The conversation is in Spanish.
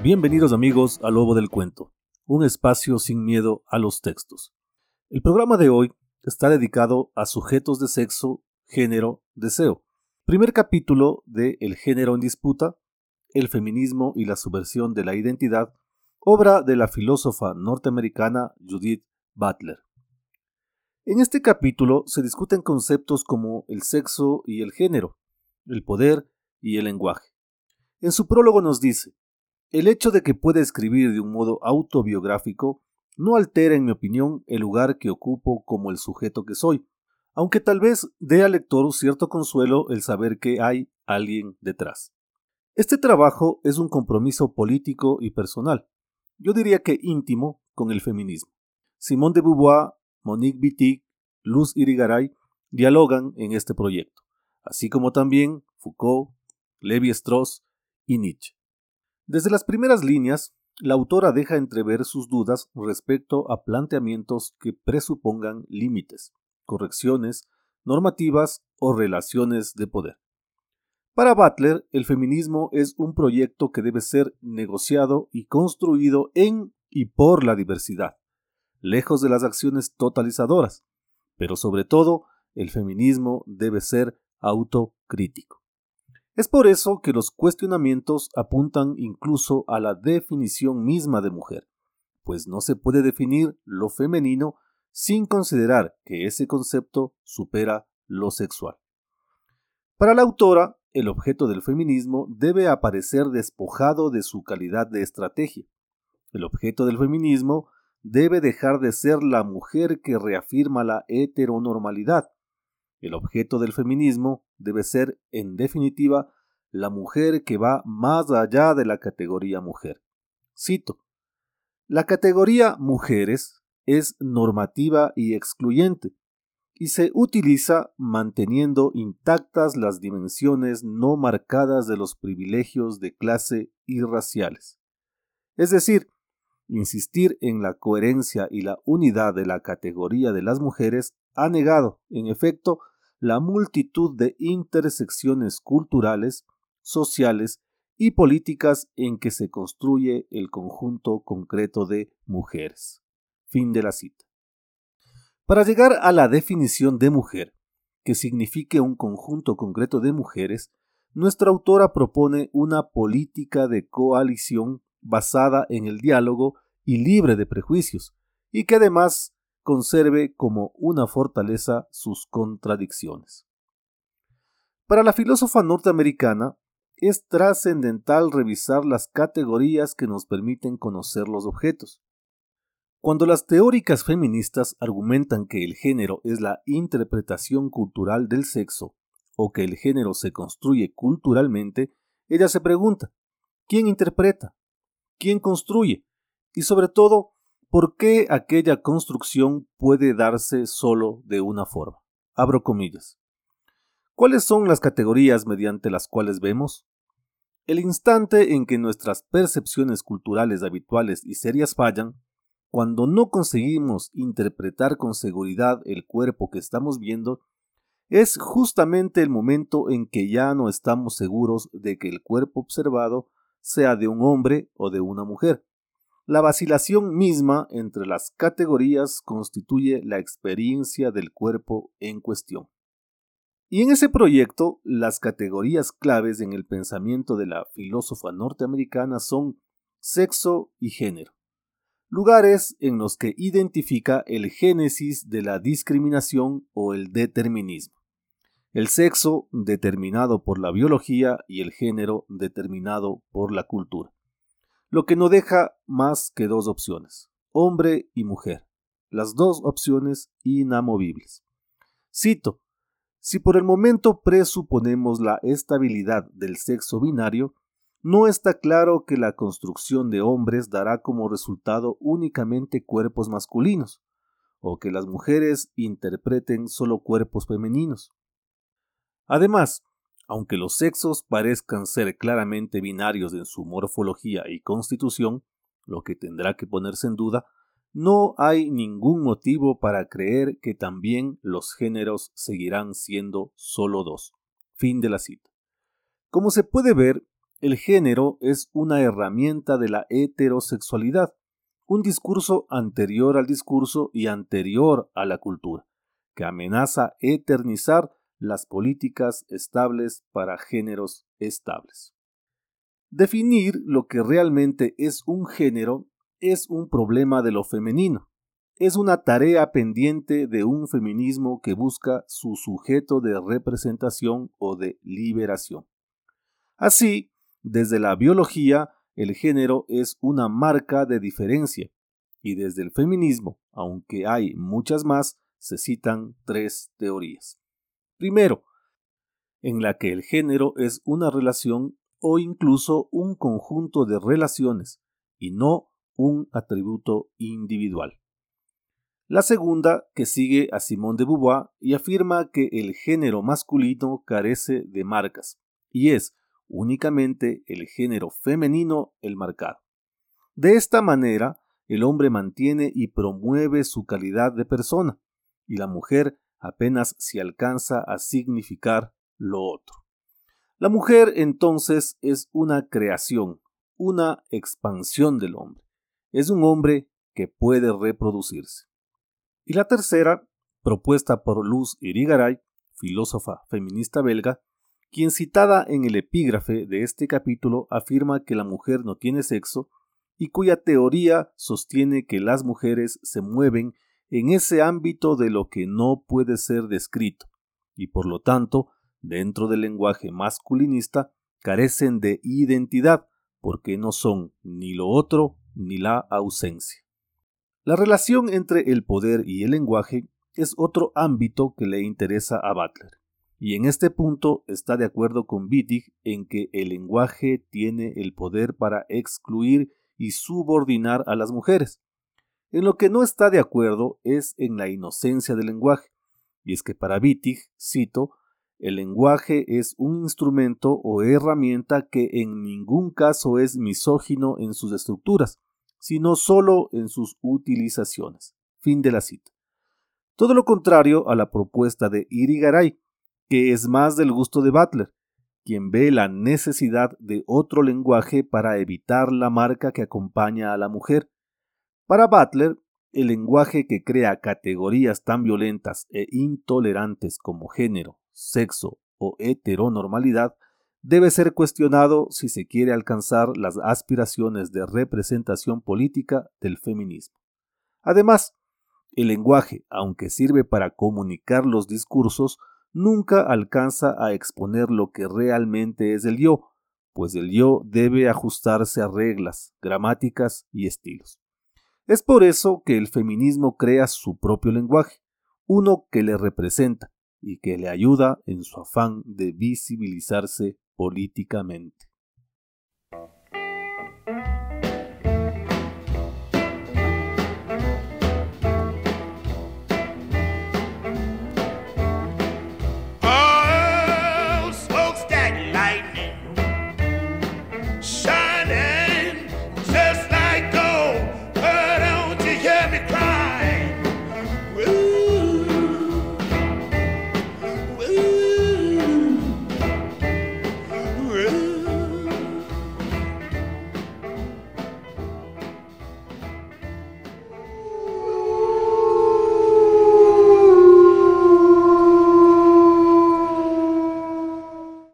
Bienvenidos amigos a Lobo del Cuento, un espacio sin miedo a los textos. El programa de hoy está dedicado a sujetos de sexo, género, deseo. Primer capítulo de El género en disputa, el feminismo y la subversión de la identidad, obra de la filósofa norteamericana Judith Butler. En este capítulo se discuten conceptos como el sexo y el género, el poder y el lenguaje. En su prólogo nos dice, el hecho de que pueda escribir de un modo autobiográfico no altera, en mi opinión, el lugar que ocupo como el sujeto que soy, aunque tal vez dé al lector cierto consuelo el saber que hay alguien detrás. Este trabajo es un compromiso político y personal, yo diría que íntimo, con el feminismo. Simone de Beauvoir, Monique Wittig, Luz Irigaray dialogan en este proyecto, así como también Foucault, Levi Strauss y Nietzsche. Desde las primeras líneas, la autora deja entrever sus dudas respecto a planteamientos que presupongan límites, correcciones, normativas o relaciones de poder. Para Butler, el feminismo es un proyecto que debe ser negociado y construido en y por la diversidad, lejos de las acciones totalizadoras, pero sobre todo, el feminismo debe ser autocrítico. Es por eso que los cuestionamientos apuntan incluso a la definición misma de mujer, pues no se puede definir lo femenino sin considerar que ese concepto supera lo sexual. Para la autora, el objeto del feminismo debe aparecer despojado de su calidad de estrategia. El objeto del feminismo debe dejar de ser la mujer que reafirma la heteronormalidad el objeto del feminismo debe ser, en definitiva, la mujer que va más allá de la categoría mujer. Cito, la categoría mujeres es normativa y excluyente, y se utiliza manteniendo intactas las dimensiones no marcadas de los privilegios de clase y raciales. Es decir, insistir en la coherencia y la unidad de la categoría de las mujeres ha negado, en efecto, la multitud de intersecciones culturales, sociales y políticas en que se construye el conjunto concreto de mujeres. Fin de la cita. Para llegar a la definición de mujer, que signifique un conjunto concreto de mujeres, nuestra autora propone una política de coalición basada en el diálogo y libre de prejuicios, y que además conserve como una fortaleza sus contradicciones. Para la filósofa norteamericana, es trascendental revisar las categorías que nos permiten conocer los objetos. Cuando las teóricas feministas argumentan que el género es la interpretación cultural del sexo o que el género se construye culturalmente, ella se pregunta, ¿quién interpreta? ¿Quién construye? Y sobre todo, ¿Por qué aquella construcción puede darse solo de una forma? Abro comillas. ¿Cuáles son las categorías mediante las cuales vemos? El instante en que nuestras percepciones culturales habituales y serias fallan, cuando no conseguimos interpretar con seguridad el cuerpo que estamos viendo, es justamente el momento en que ya no estamos seguros de que el cuerpo observado sea de un hombre o de una mujer. La vacilación misma entre las categorías constituye la experiencia del cuerpo en cuestión. Y en ese proyecto, las categorías claves en el pensamiento de la filósofa norteamericana son sexo y género, lugares en los que identifica el génesis de la discriminación o el determinismo. El sexo determinado por la biología y el género determinado por la cultura lo que no deja más que dos opciones, hombre y mujer, las dos opciones inamovibles. Cito, si por el momento presuponemos la estabilidad del sexo binario, no está claro que la construcción de hombres dará como resultado únicamente cuerpos masculinos, o que las mujeres interpreten solo cuerpos femeninos. Además, aunque los sexos parezcan ser claramente binarios en su morfología y constitución, lo que tendrá que ponerse en duda, no hay ningún motivo para creer que también los géneros seguirán siendo solo dos. Fin de la cita. Como se puede ver, el género es una herramienta de la heterosexualidad, un discurso anterior al discurso y anterior a la cultura, que amenaza eternizar las políticas estables para géneros estables. Definir lo que realmente es un género es un problema de lo femenino. Es una tarea pendiente de un feminismo que busca su sujeto de representación o de liberación. Así, desde la biología, el género es una marca de diferencia, y desde el feminismo, aunque hay muchas más, se citan tres teorías. Primero, en la que el género es una relación o incluso un conjunto de relaciones y no un atributo individual. La segunda, que sigue a Simón de Beauvoir y afirma que el género masculino carece de marcas y es únicamente el género femenino el marcado. De esta manera, el hombre mantiene y promueve su calidad de persona y la mujer apenas se alcanza a significar lo otro. La mujer entonces es una creación, una expansión del hombre. Es un hombre que puede reproducirse. Y la tercera, propuesta por Luz Irigaray, filósofa feminista belga, quien citada en el epígrafe de este capítulo afirma que la mujer no tiene sexo y cuya teoría sostiene que las mujeres se mueven en ese ámbito de lo que no puede ser descrito, y por lo tanto, dentro del lenguaje masculinista, carecen de identidad, porque no son ni lo otro ni la ausencia. La relación entre el poder y el lenguaje es otro ámbito que le interesa a Butler, y en este punto está de acuerdo con Wittig en que el lenguaje tiene el poder para excluir y subordinar a las mujeres, en lo que no está de acuerdo es en la inocencia del lenguaje, y es que para Wittig, cito, el lenguaje es un instrumento o herramienta que en ningún caso es misógino en sus estructuras, sino solo en sus utilizaciones. Fin de la cita. Todo lo contrario a la propuesta de Irigaray, que es más del gusto de Butler, quien ve la necesidad de otro lenguaje para evitar la marca que acompaña a la mujer, para Butler, el lenguaje que crea categorías tan violentas e intolerantes como género, sexo o heteronormalidad debe ser cuestionado si se quiere alcanzar las aspiraciones de representación política del feminismo. Además, el lenguaje, aunque sirve para comunicar los discursos, nunca alcanza a exponer lo que realmente es el yo, pues el yo debe ajustarse a reglas, gramáticas y estilos. Es por eso que el feminismo crea su propio lenguaje, uno que le representa y que le ayuda en su afán de visibilizarse políticamente.